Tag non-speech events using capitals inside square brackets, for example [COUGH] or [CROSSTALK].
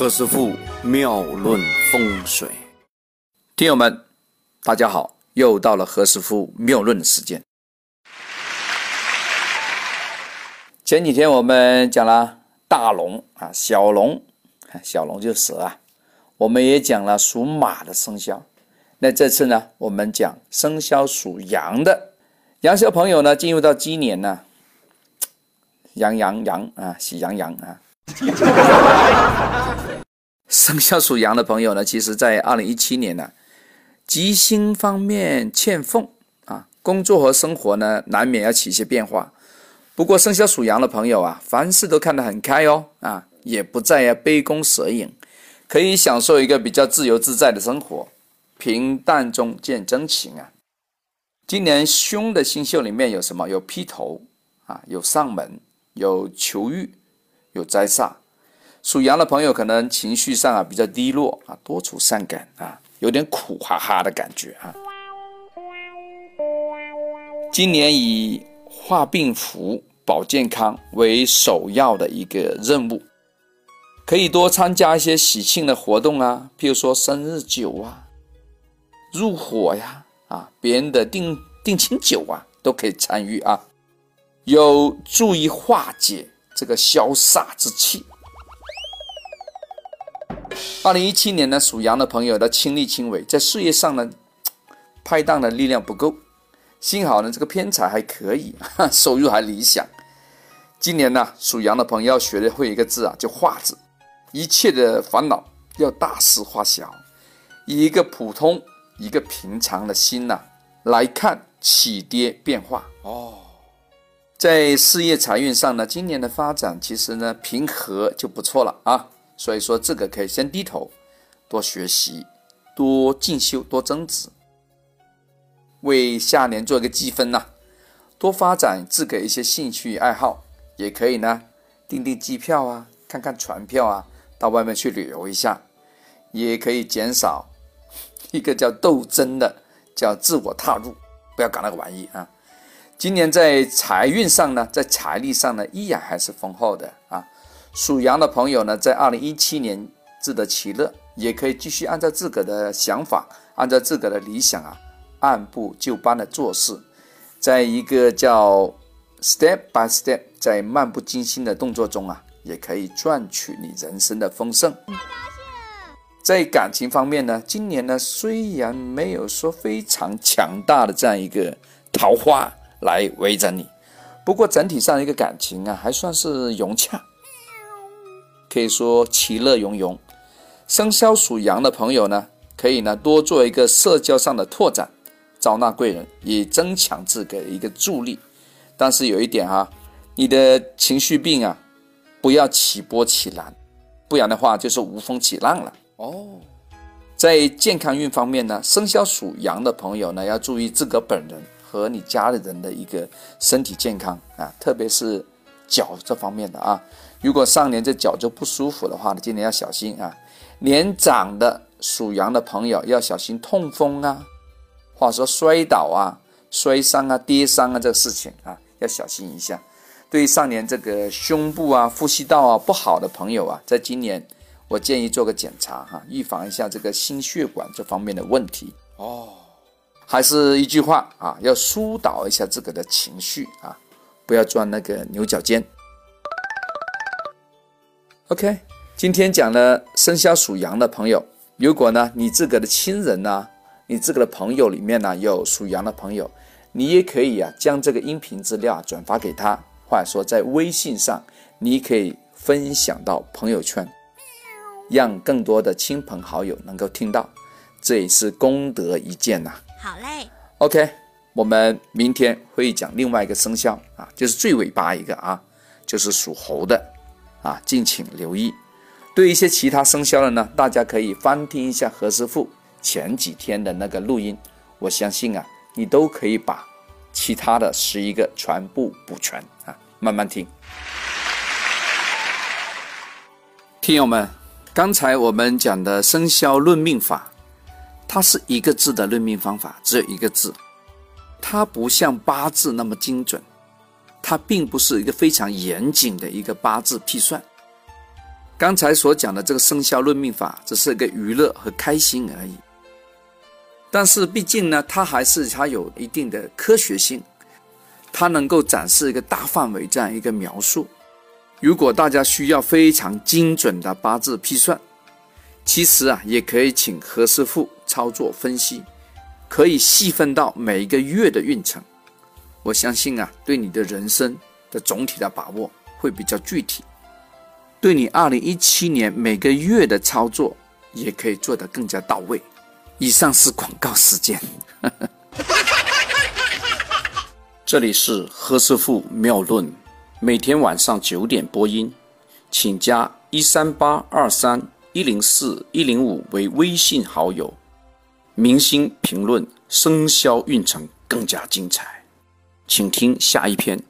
何师傅妙论风水，听友们，大家好，又到了何师傅妙论的时间。前几天我们讲了大龙啊，小龙，小龙就蛇啊。我们也讲了属马的生肖。那这次呢，我们讲生肖属羊的羊小朋友呢，进入到鸡年呢，羊羊羊啊，喜羊羊啊。[LAUGHS] 生肖属羊的朋友呢，其实，在二零一七年呢，吉星方面欠奉啊，工作和生活呢，难免要起一些变化。不过，生肖属羊的朋友啊，凡事都看得很开哦，啊，也不再要杯弓蛇影，可以享受一个比较自由自在的生活，平淡中见真情啊。今年凶的星宿里面有什么？有劈头啊，有上门，有求遇。有灾煞，属羊的朋友可能情绪上啊比较低落啊，多愁善感啊，有点苦哈哈的感觉啊。今年以化病符、保健康为首要的一个任务，可以多参加一些喜庆的活动啊，譬如说生日酒啊、入伙呀啊，别人的定定亲酒啊，都可以参与啊，有助于化解。这个消煞之气。二零一七年呢，属羊的朋友的亲力亲为，在事业上呢，[TSK] 拍档的力量不够，幸好呢，这个偏财还可以，[LAUGHS] 收入还理想。今年呢，属羊的朋友要学的会一个字啊，叫化字，一切的烦恼要大事化小，以一个普通、一个平常的心呐来看起跌变化哦。在事业财运上呢，今年的发展其实呢平和就不错了啊，所以说这个可以先低头，多学习，多进修，多增值，为下年做一个积分呐，多发展自个一些兴趣爱好，也可以呢订订机票啊，看看船票啊，到外面去旅游一下，也可以减少 [LAUGHS] 一个叫斗争的，叫自我踏入，不要搞那个玩意啊。今年在财运上呢，在财力上呢，依然还是丰厚的啊。属羊的朋友呢，在二零一七年自得其乐，也可以继续按照自个的想法，按照自个的理想啊，按部就班的做事，在一个叫 step by step，在漫不经心的动作中啊，也可以赚取你人生的丰盛。在感情方面呢，今年呢，虽然没有说非常强大的这样一个桃花。来围着你，不过整体上一个感情啊，还算是融洽，可以说其乐融融。生肖属羊的朋友呢，可以呢多做一个社交上的拓展，招纳贵人，以增强自己的一个助力。但是有一点哈，你的情绪病啊，不要起波起澜，不然的话就是无风起浪了哦。在健康运方面呢，生肖属羊的朋友呢，要注意自个本人。和你家里人的一个身体健康啊，特别是脚这方面的啊，如果上年这脚就不舒服的话呢，今年要小心啊。年长的属羊的朋友要小心痛风啊，或者说摔倒啊、摔伤啊、跌伤啊这个事情啊，要小心一下。对于上年这个胸部啊、呼吸道啊不好的朋友啊，在今年我建议做个检查哈，预防一下这个心血管这方面的问题哦。还是一句话啊，要疏导一下自个的情绪啊，不要钻那个牛角尖。OK，今天讲了生肖属羊的朋友，如果呢你自个的亲人呢，你自个的朋友里面呢有属羊的朋友，你也可以啊将这个音频资料啊转发给他，或者说在微信上，你可以分享到朋友圈，让更多的亲朋好友能够听到，这也是功德一件呐。好嘞，OK，我们明天会讲另外一个生肖啊，就是最尾巴一个啊，就是属猴的啊，敬请留意。对一些其他生肖的呢，大家可以翻听一下何师傅前几天的那个录音，我相信啊，你都可以把其他的十一个全部补全啊，慢慢听。听友们，刚才我们讲的生肖论命法。它是一个字的论命方法，只有一个字，它不像八字那么精准，它并不是一个非常严谨的一个八字批算，刚才所讲的这个生肖论命法，只是一个娱乐和开心而已。但是毕竟呢，它还是它有一定的科学性，它能够展示一个大范围这样一个描述。如果大家需要非常精准的八字批算，其实啊，也可以请何师傅操作分析，可以细分到每一个月的运程。我相信啊，对你的人生的总体的把握会比较具体，对你二零一七年每个月的操作也可以做得更加到位。以上是广告时间，[LAUGHS] 这里是何师傅妙论，每天晚上九点播音，请加一三八二三一零四一零五为微信好友，明星评论生肖运程更加精彩。请听下一篇。